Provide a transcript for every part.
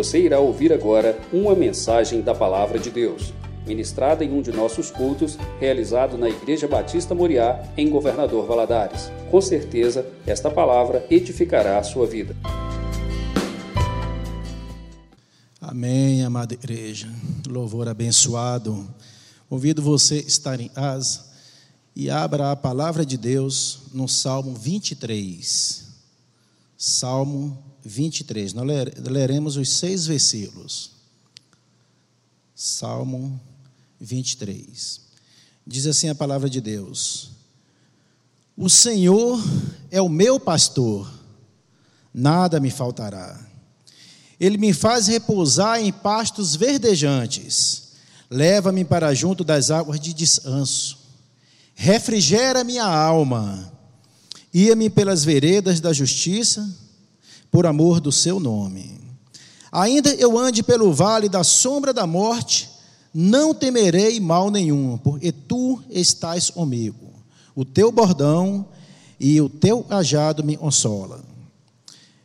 Você irá ouvir agora uma mensagem da Palavra de Deus, ministrada em um de nossos cultos, realizado na Igreja Batista Moriá, em Governador Valadares. Com certeza, esta palavra edificará a sua vida. Amém, amada igreja. Louvor abençoado. Convido você estar em casa e abra a palavra de Deus no Salmo 23. Salmo 23. Nós leremos os seis versículos. Salmo 23. Diz assim a palavra de Deus: O Senhor é o meu pastor, nada me faltará. Ele me faz repousar em pastos verdejantes, leva-me para junto das águas de descanso, refrigera minha alma, ia-me pelas veredas da justiça por amor do seu nome. Ainda eu ande pelo vale da sombra da morte, não temerei mal nenhum, porque tu estás comigo. O teu bordão e o teu ajado me consola.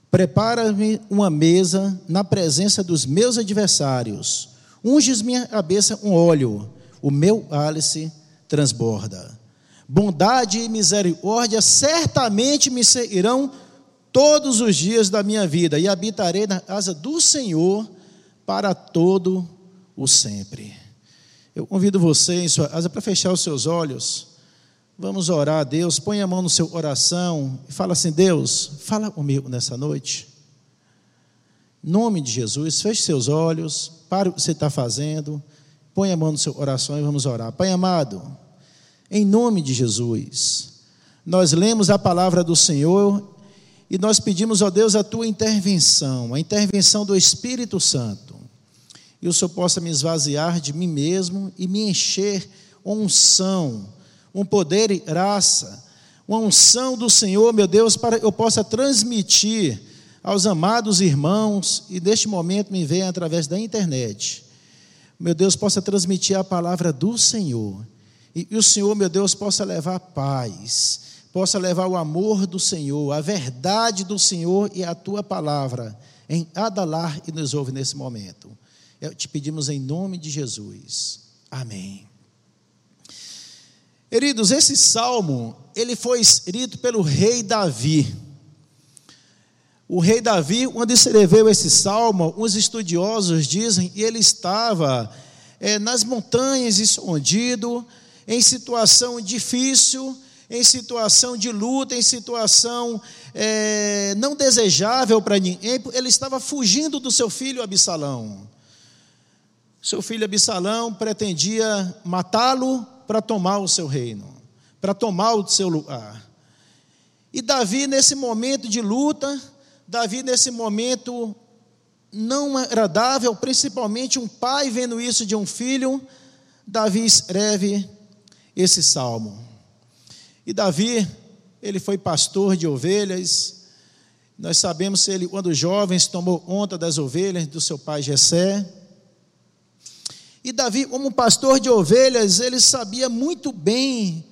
Prepara-me uma mesa na presença dos meus adversários. Unges minha cabeça com óleo, o meu álice transborda. Bondade e misericórdia certamente me seguirão todos os dias da minha vida e habitarei na casa do Senhor para todo o sempre. Eu convido você em sua casa para fechar os seus olhos. Vamos orar a Deus. Põe a mão no seu coração e fala assim: Deus, fala comigo nessa noite. Em nome de Jesus, feche seus olhos, pare o que você está fazendo, põe a mão no seu coração e vamos orar. Pai amado, em nome de Jesus, nós lemos a palavra do Senhor e nós pedimos, ó Deus, a tua intervenção, a intervenção do Espírito Santo. E o Senhor possa me esvaziar de mim mesmo e me encher unção, um poder e graça, uma unção do Senhor, meu Deus, para que eu possa transmitir aos amados irmãos, e neste momento me venha através da internet, meu Deus, possa transmitir a palavra do Senhor, e, e o Senhor, meu Deus, possa levar paz, possa levar o amor do Senhor, a verdade do Senhor e a tua palavra em Adalar e nos ouve nesse momento. Eu te pedimos em nome de Jesus. Amém. Queridos, esse salmo, ele foi escrito pelo rei Davi. O rei Davi, quando escreveu esse salmo, uns estudiosos dizem, que ele estava é, nas montanhas, escondido, em situação difícil, em situação de luta, em situação é, não desejável para ninguém, ele estava fugindo do seu filho Absalão. Seu filho Absalão pretendia matá-lo para tomar o seu reino, para tomar o seu lugar. E Davi, nesse momento de luta, Davi, nesse momento não agradável, principalmente um pai vendo isso de um filho, Davi escreve esse salmo. E Davi, ele foi pastor de ovelhas. Nós sabemos que ele, quando jovens, tomou conta das ovelhas do seu pai Jessé. E Davi, como pastor de ovelhas, ele sabia muito bem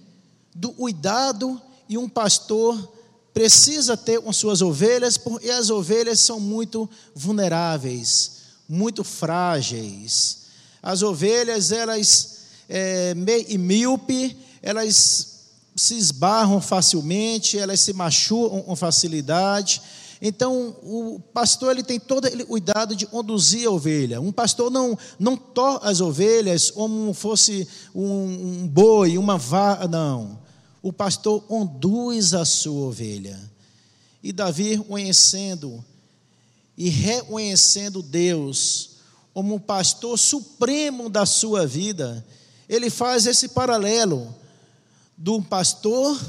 do cuidado e um pastor precisa ter com suas ovelhas, porque as ovelhas são muito vulneráveis, muito frágeis. As ovelhas, elas é, meio míope, elas se esbarram facilmente, elas se machucam com facilidade. Então, o pastor ele tem todo o cuidado de conduzir a ovelha. Um pastor não, não torna as ovelhas como fosse um, um boi, uma vaca, não. O pastor conduz a sua ovelha. E Davi, conhecendo e reconhecendo Deus como o pastor supremo da sua vida, ele faz esse paralelo do pastor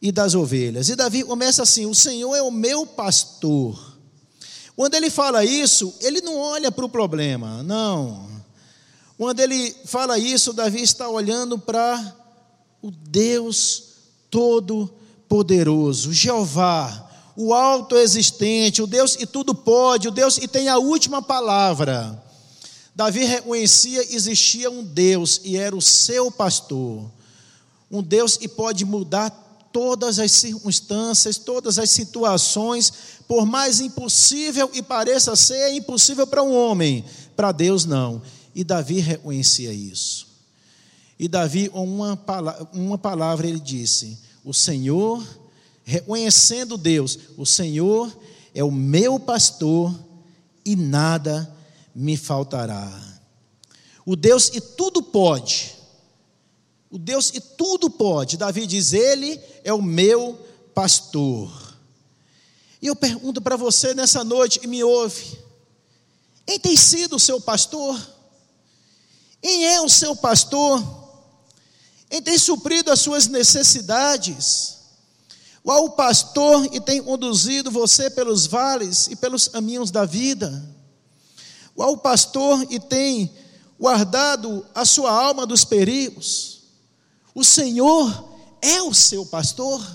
e das ovelhas. E Davi começa assim: O Senhor é o meu pastor. Quando ele fala isso, ele não olha para o problema, não. Quando ele fala isso, Davi está olhando para o Deus Todo-Poderoso, Jeová, o alto existente, o Deus e tudo pode, o Deus e tem a última palavra. Davi reconhecia existia um Deus e era o seu pastor um Deus que pode mudar todas as circunstâncias, todas as situações, por mais impossível e pareça ser, é impossível para um homem, para Deus não. E Davi reconhecia isso. E Davi, uma, uma palavra, ele disse: O Senhor, reconhecendo Deus, o Senhor é o meu pastor e nada me faltará. O Deus e tudo pode, o Deus e tudo pode. Davi diz: Ele é o meu pastor. E eu pergunto para você nessa noite e me ouve: quem tem sido o seu pastor? Quem é o seu pastor? Quem tem suprido as suas necessidades? Qual o pastor que tem conduzido você pelos vales e pelos caminhos da vida? Qual o pastor que tem guardado a sua alma dos perigos? O Senhor é o seu pastor?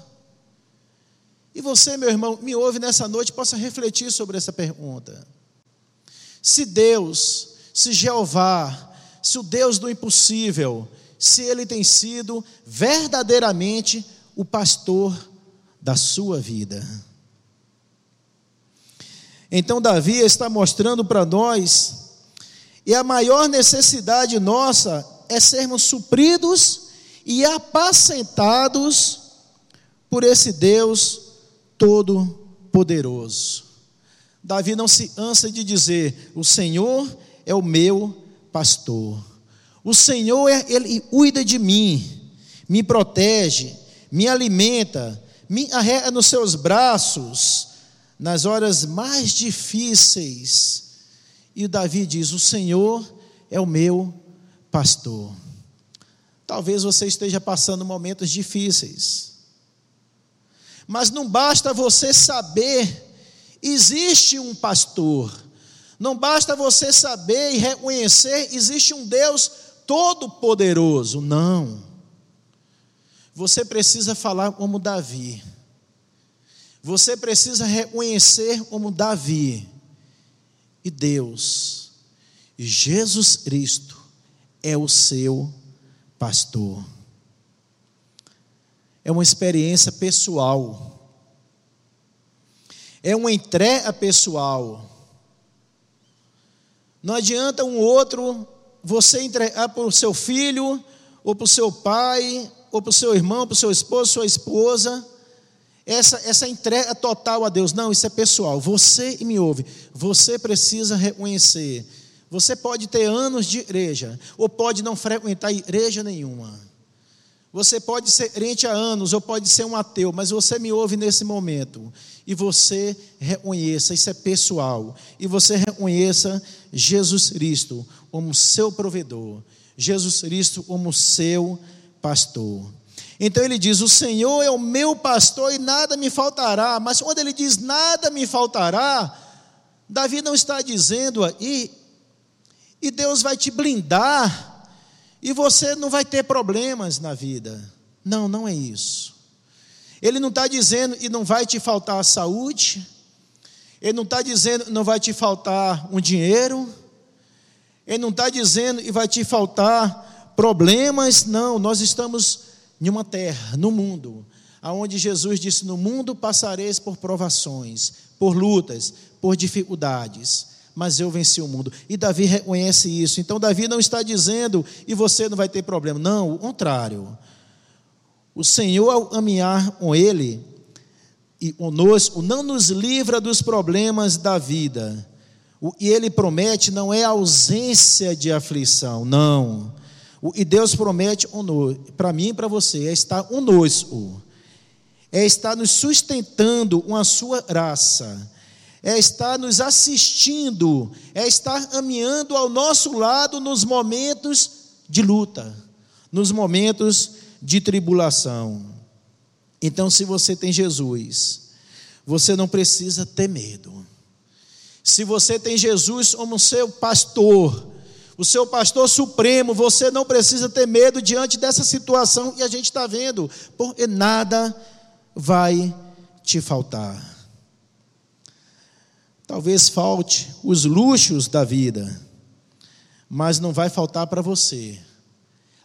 E você, meu irmão, me ouve nessa noite, possa refletir sobre essa pergunta. Se Deus, se Jeová, se o Deus do impossível, se Ele tem sido verdadeiramente o pastor da sua vida. Então, Davi está mostrando para nós, e a maior necessidade nossa é sermos supridos e apacentados por esse Deus todo-poderoso. Davi não se ansa de dizer: O Senhor é o meu pastor. O Senhor, é, Ele cuida de mim, me protege, me alimenta, me arrega nos seus braços, nas horas mais difíceis. E Davi diz: O Senhor é o meu pastor. Talvez você esteja passando momentos difíceis. Mas não basta você saber, existe um pastor. Não basta você saber e reconhecer, existe um Deus todo-poderoso. Não. Você precisa falar como Davi. Você precisa reconhecer como Davi. E Deus, Jesus Cristo, é o seu pastor. É uma experiência pessoal. É uma entrega pessoal. Não adianta um outro você entregar para o seu filho, ou para o seu pai, ou para o seu irmão, para o seu esposo, sua esposa, essa, essa entrega total a Deus. Não, isso é pessoal. Você me ouve, você precisa reconhecer você pode ter anos de igreja, ou pode não frequentar igreja nenhuma. Você pode ser crente há anos, ou pode ser um ateu, mas você me ouve nesse momento. E você reconheça, isso é pessoal. E você reconheça Jesus Cristo como seu provedor, Jesus Cristo como seu pastor. Então ele diz: O Senhor é o meu pastor e nada me faltará. Mas quando ele diz nada me faltará, Davi não está dizendo aí e Deus vai te blindar, e você não vai ter problemas na vida. Não, não é isso. Ele não está dizendo e não vai te faltar a saúde, ele não está dizendo não vai te faltar um dinheiro, ele não está dizendo e vai te faltar problemas, não, nós estamos em uma terra, no mundo, aonde Jesus disse: No mundo passareis por provações, por lutas, por dificuldades mas eu venci o mundo. E Davi reconhece isso. Então Davi não está dizendo e você não vai ter problema. Não, o contrário. O Senhor, ao caminhar com Ele e conosco, não nos livra dos problemas da vida. O que Ele promete não é ausência de aflição, não. O que Deus promete para mim e para você é estar conosco, é estar nos sustentando com a Sua graça é estar nos assistindo, é estar caminhando ao nosso lado nos momentos de luta, nos momentos de tribulação. Então, se você tem Jesus, você não precisa ter medo. Se você tem Jesus como seu pastor, o seu pastor supremo, você não precisa ter medo diante dessa situação que a gente está vendo, porque nada vai te faltar. Talvez falte os luxos da vida, mas não vai faltar para você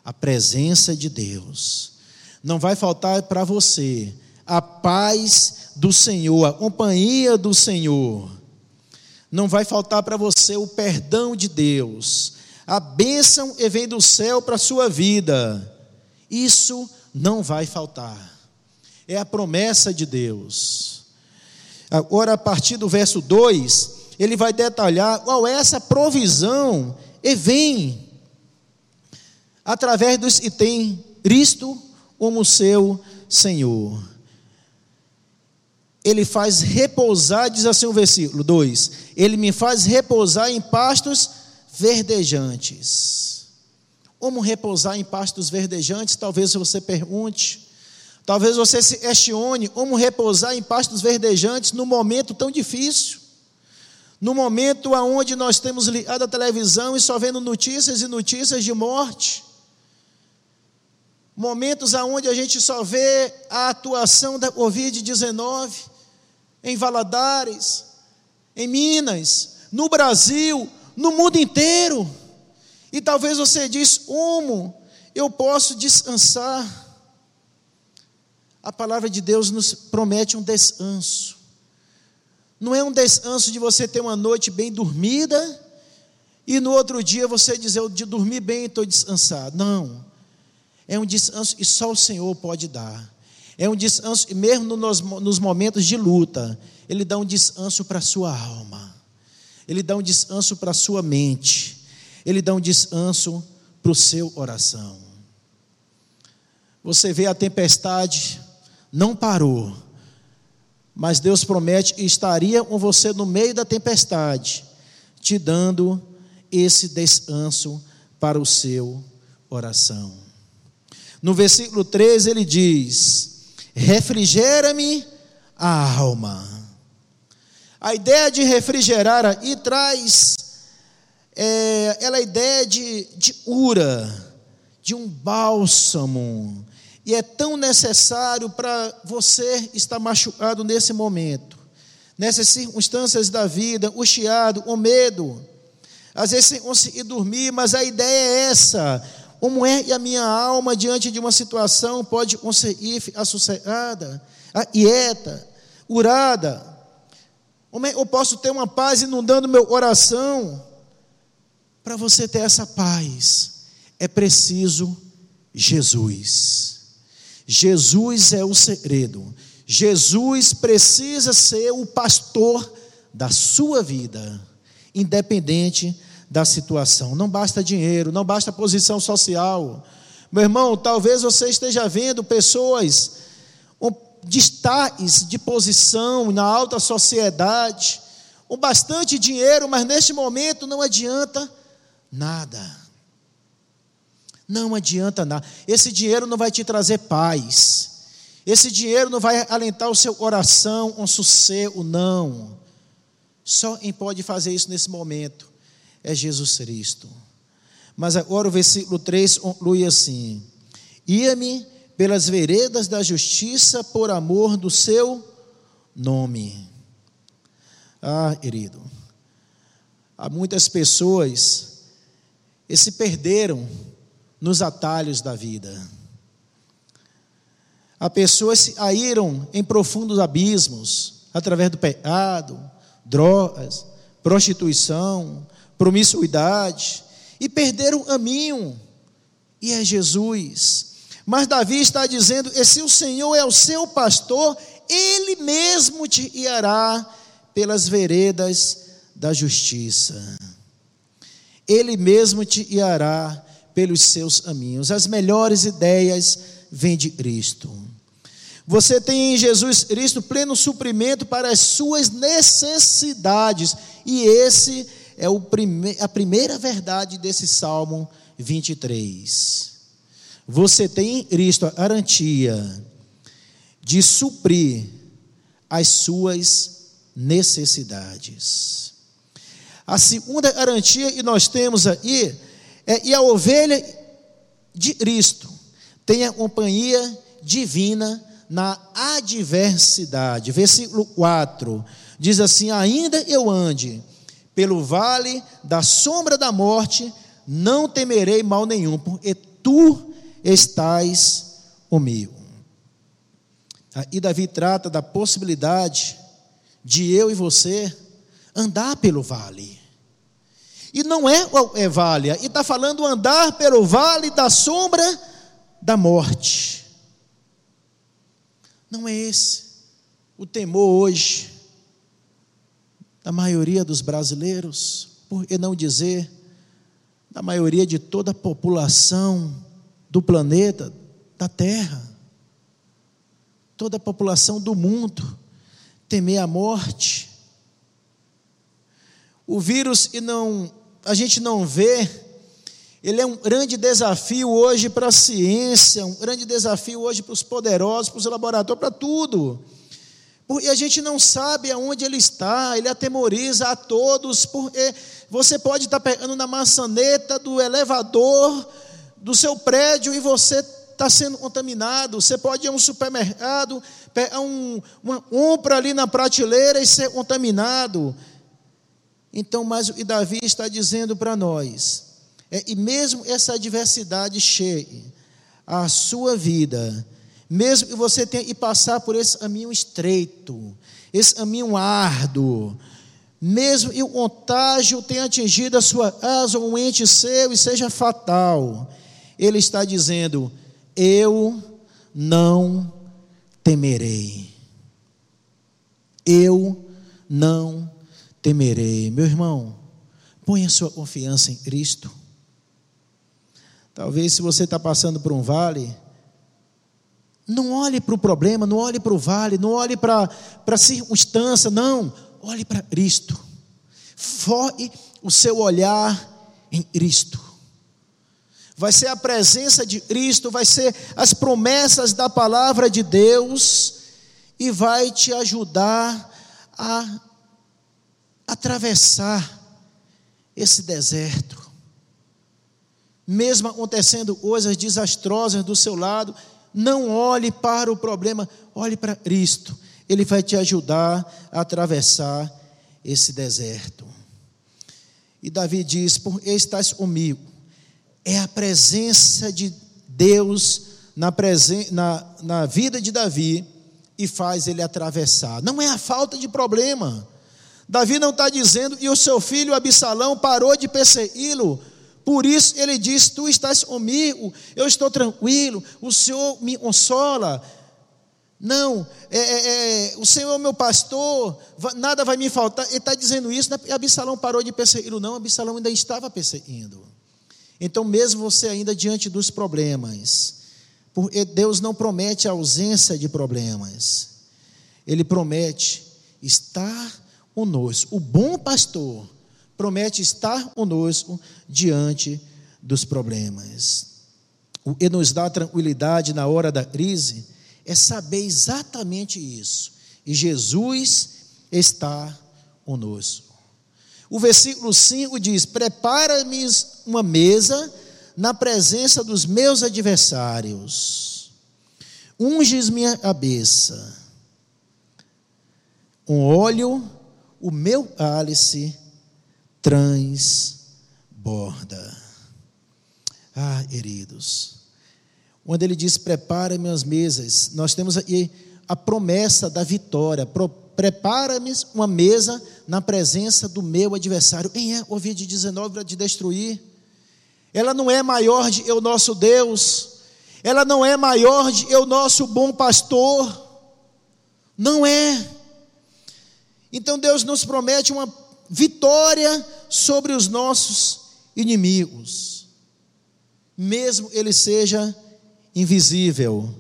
a presença de Deus. não vai faltar para você a paz do Senhor, a companhia do Senhor. Não vai faltar para você o perdão de Deus. A bênção que vem do céu para a sua vida. Isso não vai faltar. É a promessa de Deus. Agora, a partir do verso 2, ele vai detalhar qual é essa provisão e vem através dos que tem Cristo como seu Senhor. Ele faz repousar, diz assim o versículo 2: Ele me faz repousar em pastos verdejantes. Como repousar em pastos verdejantes? Talvez você pergunte. Talvez você se questione como repousar em pastos verdejantes num momento tão difícil. No momento onde nós temos ligado a televisão e só vendo notícias e notícias de morte. Momentos onde a gente só vê a atuação da Covid-19 em Valadares, em Minas, no Brasil, no mundo inteiro. E talvez você diz: como eu posso descansar? A palavra de Deus nos promete um descanso. Não é um descanso de você ter uma noite bem dormida e no outro dia você dizer, eu de dormir bem estou descansado. Não. É um descanso que só o Senhor pode dar. É um descanso, mesmo nos, nos momentos de luta, Ele dá um descanso para a sua alma. Ele dá um descanso para a sua mente. Ele dá um descanso para o seu oração. Você vê a tempestade, não parou. Mas Deus promete estaria com você no meio da tempestade, te dando esse descanso para o seu oração. No versículo 13 ele diz: Refrigera-me a alma. A ideia de refrigerar aí traz é, ela a ideia de, de ura, de um bálsamo, e é tão necessário para você estar machucado nesse momento, nessas circunstâncias da vida, o chiado, o medo. Às vezes sem conseguir dormir, mas a ideia é essa. Como é que a minha alma, diante de uma situação, pode conseguir ficar sossegada, quieta, urada? Como é que eu posso ter uma paz inundando meu coração? Para você ter essa paz, é preciso Jesus. Jesus é o segredo. Jesus precisa ser o pastor da sua vida, independente da situação. Não basta dinheiro, não basta posição social. Meu irmão, talvez você esteja vendo pessoas destaques de posição na alta sociedade, com bastante dinheiro, mas neste momento não adianta nada. Não adianta nada. Esse dinheiro não vai te trazer paz. Esse dinheiro não vai alentar o seu coração um sossego, não. Só quem pode fazer isso nesse momento é Jesus Cristo. Mas agora o versículo 3 conclui assim: Ia-me pelas veredas da justiça por amor do seu nome. Ah, querido, há muitas pessoas que se perderam nos atalhos da vida. Há pessoas se caíram em profundos abismos através do pecado, drogas, prostituição, promiscuidade e perderam o caminho. E é Jesus. Mas Davi está dizendo: e se o Senhor é o seu pastor, ele mesmo te guiará pelas veredas da justiça. Ele mesmo te guiará pelos seus caminhos. As melhores ideias vêm de Cristo. Você tem em Jesus Cristo pleno suprimento para as suas necessidades. E esse é prime a primeira verdade desse Salmo 23. Você tem em Cristo a garantia de suprir as suas necessidades. A segunda garantia que nós temos aí é, e a ovelha de Cristo tem a companhia divina na adversidade. Versículo 4 diz assim: Ainda eu ande pelo vale da sombra da morte, não temerei mal nenhum, porque tu estás o meu. E Davi trata da possibilidade de eu e você andar pelo vale. E não é, é vale, e está falando andar pelo vale da sombra da morte. Não é esse o temor hoje da maioria dos brasileiros, por que não dizer da maioria de toda a população do planeta, da Terra, toda a população do mundo, temer a morte. O vírus e não a gente não vê, ele é um grande desafio hoje para a ciência, um grande desafio hoje para os poderosos, para os laboratórios, para tudo. Porque a gente não sabe aonde ele está, ele atemoriza a todos, porque você pode estar pegando na maçaneta do elevador do seu prédio e você está sendo contaminado. Você pode ir a um supermercado, pegar um, uma compra ali na prateleira e ser contaminado. Então, mas o Davi está dizendo para nós, é, e mesmo essa adversidade chegue a sua vida, mesmo que você tenha que passar por esse caminho estreito, esse caminho árduo, mesmo que o contágio tenha atingido a sua casa ou um ente seu e seja fatal, ele está dizendo: Eu não temerei. Eu não temerei. Meu irmão, ponha sua confiança em Cristo. Talvez se você está passando por um vale, não olhe para o problema, não olhe para o vale, não olhe para a circunstância, não. Olhe para Cristo. Foque o seu olhar em Cristo. Vai ser a presença de Cristo, vai ser as promessas da palavra de Deus e vai te ajudar a atravessar esse deserto. Mesmo acontecendo coisas desastrosas do seu lado, não olhe para o problema, olhe para Cristo. Ele vai te ajudar a atravessar esse deserto. E Davi diz: Por estás comigo. É a presença de Deus na, presen na, na vida de Davi e faz ele atravessar. Não é a falta de problema. Davi não está dizendo, e o seu filho Absalão parou de persegui-lo por isso ele diz: Tu estás comigo, eu estou tranquilo, o Senhor me consola. Não, é, é, é, o Senhor é meu pastor, nada vai me faltar. Ele está dizendo isso, né? Absalão parou de persegui-lo, não, Absalão ainda estava perseguindo. Então, mesmo você ainda diante dos problemas, porque Deus não promete a ausência de problemas, Ele promete estar conosco. O bom pastor promete estar conosco diante dos problemas. O que nos dá tranquilidade na hora da crise é saber exatamente isso. E Jesus está conosco. O versículo 5 diz: Prepara-me uma mesa na presença dos meus adversários, unges minha cabeça, um óleo, o meu cálice transborda. Ah, queridos, quando ele diz prepara-me as mesas, nós temos aí a promessa da vitória. Prepara-me uma mesa na presença do meu adversário. Quem é o de 19 para destruir? Ela não é maior de eu, nosso Deus. Ela não é maior de eu, nosso bom pastor. Não é. Então Deus nos promete uma vitória sobre os nossos inimigos, mesmo ele seja invisível,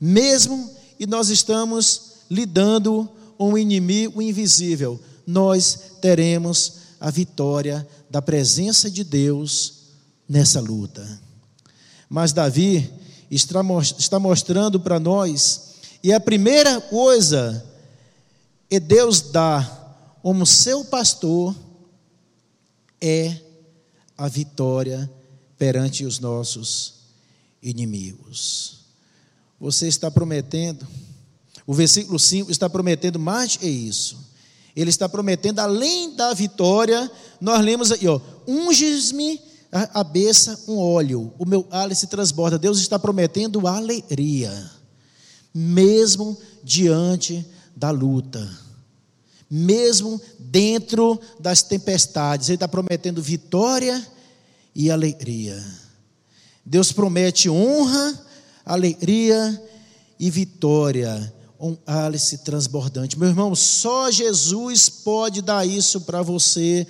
mesmo e nós estamos lidando com um inimigo invisível, nós teremos a vitória da presença de Deus nessa luta. Mas Davi está mostrando para nós, e a primeira coisa é Deus dá como seu pastor é a vitória perante os nossos inimigos. Você está prometendo, o versículo 5 está prometendo mais que isso. Ele está prometendo, além da vitória, nós lemos aí, ó, unges-me a, beça um óleo, o meu cálice transborda. Deus está prometendo alegria, mesmo diante da luta, mesmo dentro das tempestades. Ele está prometendo vitória e alegria. Deus promete honra, alegria e vitória. Um álice transbordante. Meu irmão, só Jesus pode dar isso para você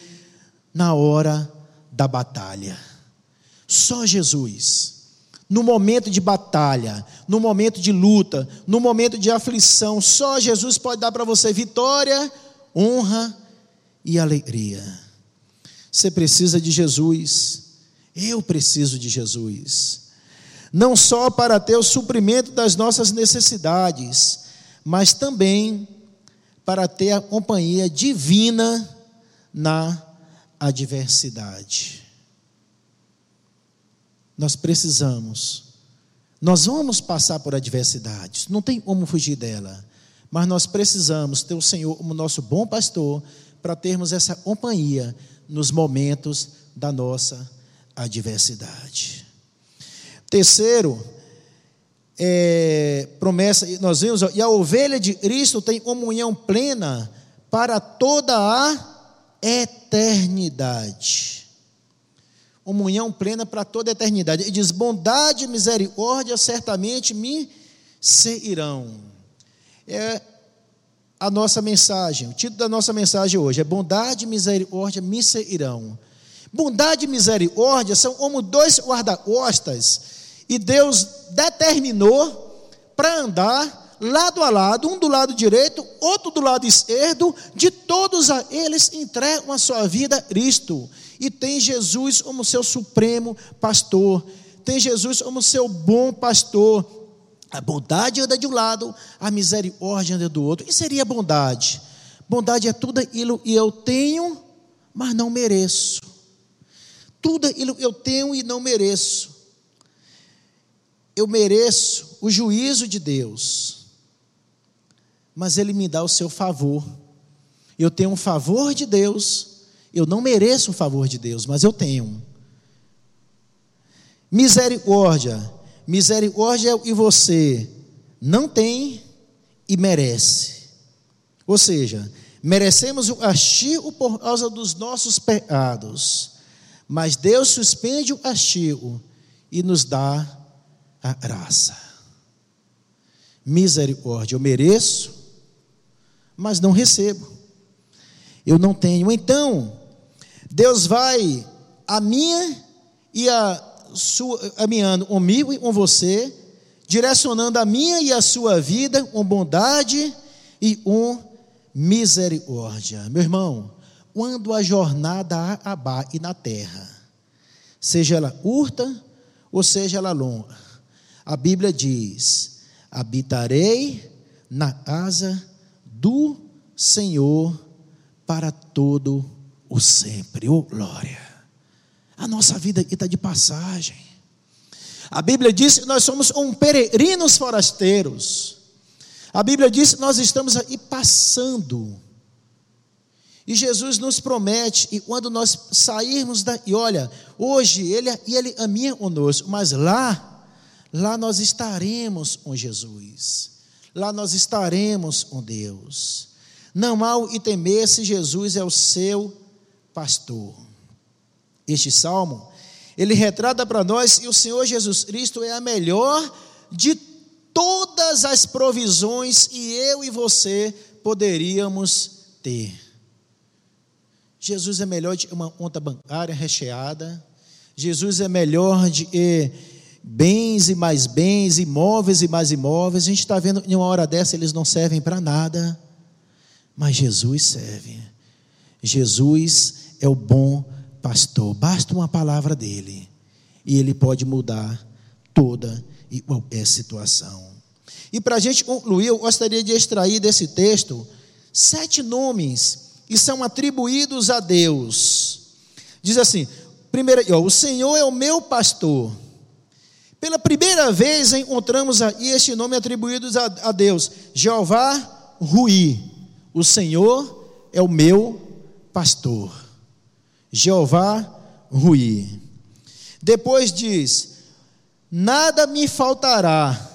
na hora da batalha. Só Jesus. No momento de batalha, no momento de luta, no momento de aflição, só Jesus pode dar para você vitória, honra e alegria. Você precisa de Jesus. Eu preciso de Jesus. Não só para ter o suprimento das nossas necessidades, mas também para ter a companhia divina na adversidade. Nós precisamos, nós vamos passar por adversidades, não tem como fugir dela, mas nós precisamos ter o Senhor como nosso bom pastor para termos essa companhia nos momentos da nossa adversidade. Terceiro, é, promessa, nós vimos, e a ovelha de Cristo tem comunhão plena para toda a eternidade. Comunhão plena para toda a eternidade. Ele diz: bondade e misericórdia certamente me seguirão. É a nossa mensagem, o título da nossa mensagem hoje é Bondade e misericórdia me seguirão. Bondade e misericórdia são como dois guarda-costas, e Deus determinou para andar lado a lado, um do lado direito, outro do lado esquerdo, de todos a eles entregam a sua vida a Cristo. E tem Jesus como seu supremo pastor, tem Jesus como seu bom pastor. A bondade anda de um lado, a misericórdia anda do outro. E seria bondade? Bondade é tudo aquilo que eu tenho, mas não mereço. Tudo aquilo que eu tenho e não mereço. Eu mereço o juízo de Deus mas Ele me dá o seu favor. Eu tenho um favor de Deus, eu não mereço o favor de Deus, mas eu tenho. Misericórdia, misericórdia que você não tem e merece. Ou seja, merecemos o castigo por causa dos nossos pecados, mas Deus suspende o castigo e nos dá a graça. Misericórdia, eu mereço, mas não recebo. Eu não tenho. Então, Deus vai a minha e a sua, caminhando comigo e com você, direcionando a minha e a sua vida com bondade e com misericórdia. Meu irmão, quando a jornada acabar e na terra, seja ela curta ou seja ela longa, a Bíblia diz: habitarei na casa do Senhor para todo o sempre. Oh, glória! A nossa vida aqui está de passagem. A Bíblia diz que nós somos um peregrinos forasteiros. A Bíblia diz que nós estamos aí passando. E Jesus nos promete, e quando nós sairmos daqui, olha, hoje Ele, ele aminha conosco, mas lá, lá nós estaremos com Jesus lá nós estaremos com Deus. Não há o e temer se Jesus é o seu pastor. Este salmo, ele retrata para nós que o Senhor Jesus Cristo é a melhor de todas as provisões que eu e você poderíamos ter. Jesus é melhor de uma conta bancária recheada. Jesus é melhor de bens e mais bens, imóveis e mais imóveis. A gente está vendo em uma hora dessa eles não servem para nada, mas Jesus serve. Jesus é o bom pastor. Basta uma palavra dele e ele pode mudar toda e qualquer situação. E para a gente concluir, eu gostaria de extrair desse texto sete nomes que são atribuídos a Deus. Diz assim: primeiro, ó, o Senhor é o meu pastor pela primeira vez encontramos aí este nome atribuído a, Deus: Jeová Rui. O Senhor é o meu pastor. Jeová Rui. Depois diz: Nada me faltará.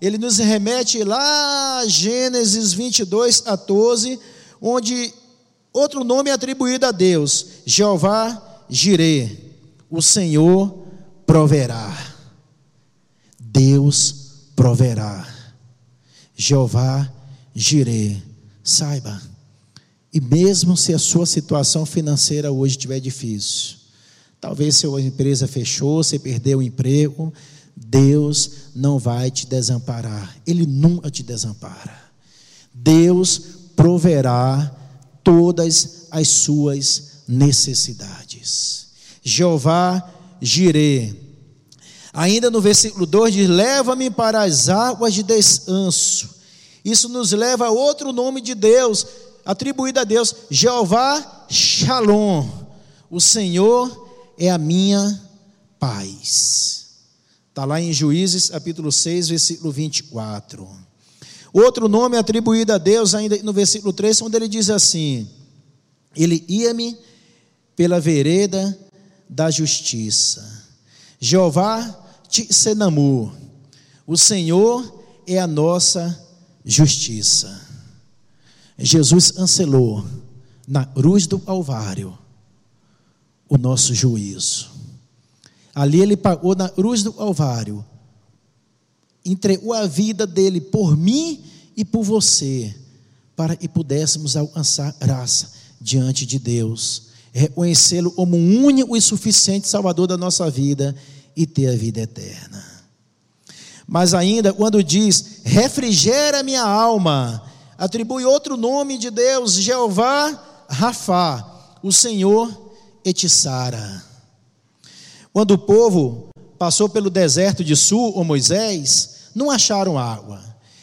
Ele nos remete lá a Gênesis 22, 14, onde outro nome é atribuído a Deus: Jeová Jirê, o Senhor proverá. Deus proverá. Jeová Jirê. Saiba, e mesmo se a sua situação financeira hoje estiver difícil, talvez sua empresa fechou, você perdeu o emprego, Deus não vai te desamparar, Ele nunca te desampara. Deus proverá todas as suas necessidades. Jeová Jirê. Ainda no versículo 2 diz: Leva-me para as águas de descanso. Isso nos leva a outro nome de Deus, atribuído a Deus, Jeová Shalom. O Senhor é a minha paz. Está lá em Juízes, capítulo 6, versículo 24. Outro nome atribuído a Deus, ainda no versículo 3, onde ele diz assim: Ele ia-me pela vereda da justiça. Jeová Tsenamu, o Senhor é a nossa justiça. Jesus ancelou na cruz do Calvário o nosso juízo. Ali ele pagou na cruz do Calvário, entregou a vida dele por mim e por você, para que pudéssemos alcançar graça diante de Deus, reconhecê-lo como um único e suficiente Salvador da nossa vida e ter a vida eterna. Mas ainda, quando diz, refrigera minha alma, atribui outro nome de Deus, Jeová Rafá, o Senhor Etissara. Quando o povo passou pelo deserto de Sul, ou Moisés, não acharam água.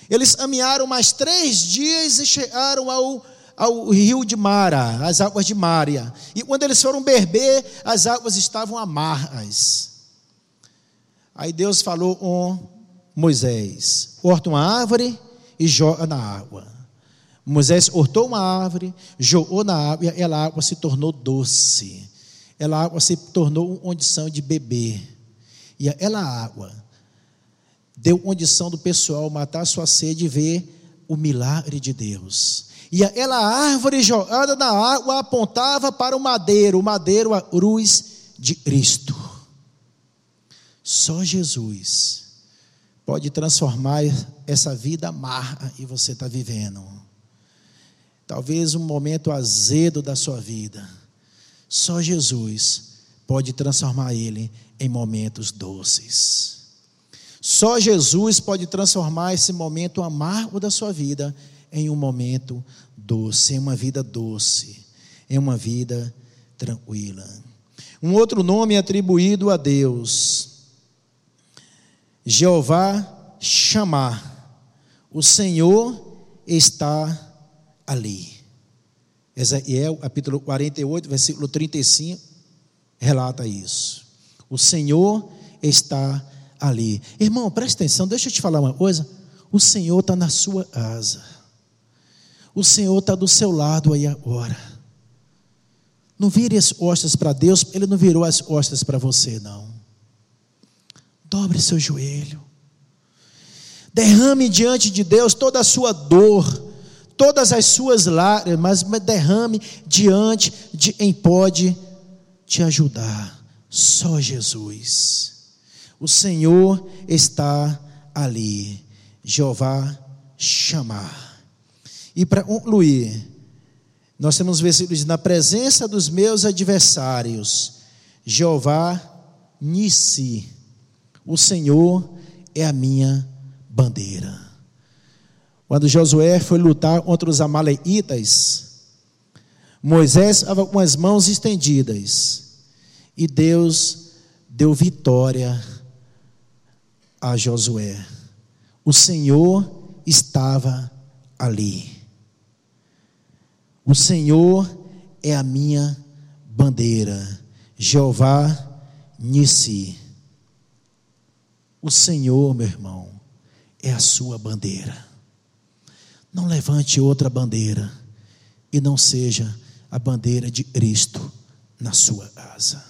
Eles caminharam mais três dias e chegaram ao, ao rio de Mara, as águas de Mária. E quando eles foram beber, as águas estavam amargas. Aí Deus falou com Moisés: corta uma árvore e joga na água. Moisés cortou uma árvore, jogou na água e a água se tornou doce. Ela água se tornou condição de beber. E aquela água deu condição do pessoal matar sua sede e ver o milagre de Deus. E aquela árvore jogada na água apontava para o madeiro, o madeiro, a cruz de Cristo. Só Jesus pode transformar essa vida amarga e você está vivendo. Talvez um momento azedo da sua vida só Jesus pode transformar ele em momentos doces. Só Jesus pode transformar esse momento amargo da sua vida em um momento doce, em uma vida doce, em uma vida tranquila. Um outro nome atribuído a Deus, Jeová chamar. O Senhor está ali. Ezequiel, capítulo 48, versículo 35, relata isso. O Senhor está ali. Irmão, presta atenção, deixa eu te falar uma coisa. O Senhor está na sua casa. O Senhor está do seu lado aí agora. Não vire as costas para Deus, Ele não virou as costas para você, não. Dobre seu joelho. Derrame diante de Deus toda a sua dor todas as suas lágrimas, mas derrame diante de quem pode te ajudar. Só Jesus. O Senhor está ali. Jeová chamar. E para concluir, nós temos versículos na presença dos meus adversários. Jeová Nissi. O Senhor é a minha bandeira. Quando Josué foi lutar contra os Amaleitas, Moisés estava com as mãos estendidas e Deus deu vitória a Josué. O Senhor estava ali. O Senhor é a minha bandeira. Jeová Nissi. O Senhor, meu irmão, é a sua bandeira. Não levante outra bandeira e não seja a bandeira de Cristo na sua casa.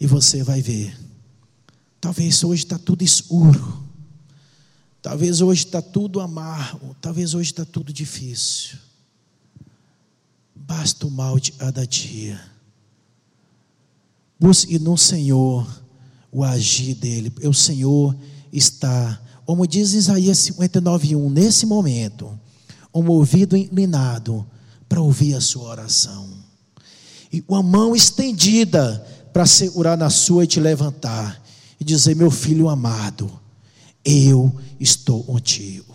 E você vai ver. Talvez hoje está tudo escuro. Talvez hoje está tudo amargo. Talvez hoje está tudo difícil. Basta o mal de cada dia. Busque no Senhor o agir dele. O Senhor está, como diz Isaías 59:1, nesse momento, um ouvido inclinado para ouvir a sua oração. E uma mão estendida para segurar na sua e te levantar e dizer: Meu filho amado, eu estou contigo.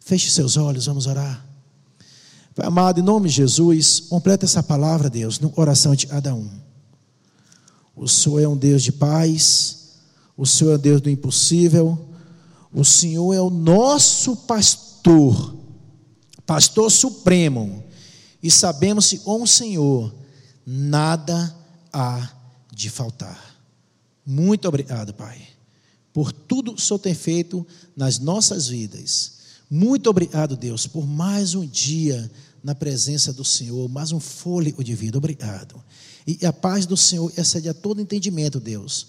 Feche seus olhos, vamos orar. Pai amado, em nome de Jesus, completa essa palavra, Deus, no coração de cada um. O Senhor é um Deus de paz, o Senhor é um Deus do impossível, o Senhor é o nosso pastor, pastor supremo, e sabemos que com o Senhor nada há de faltar. Muito obrigado, Pai, por tudo que o Senhor tem feito nas nossas vidas. Muito obrigado, Deus, por mais um dia na presença do Senhor, mais um fôlego de vida. Obrigado. E a paz do Senhor excede a todo entendimento, Deus,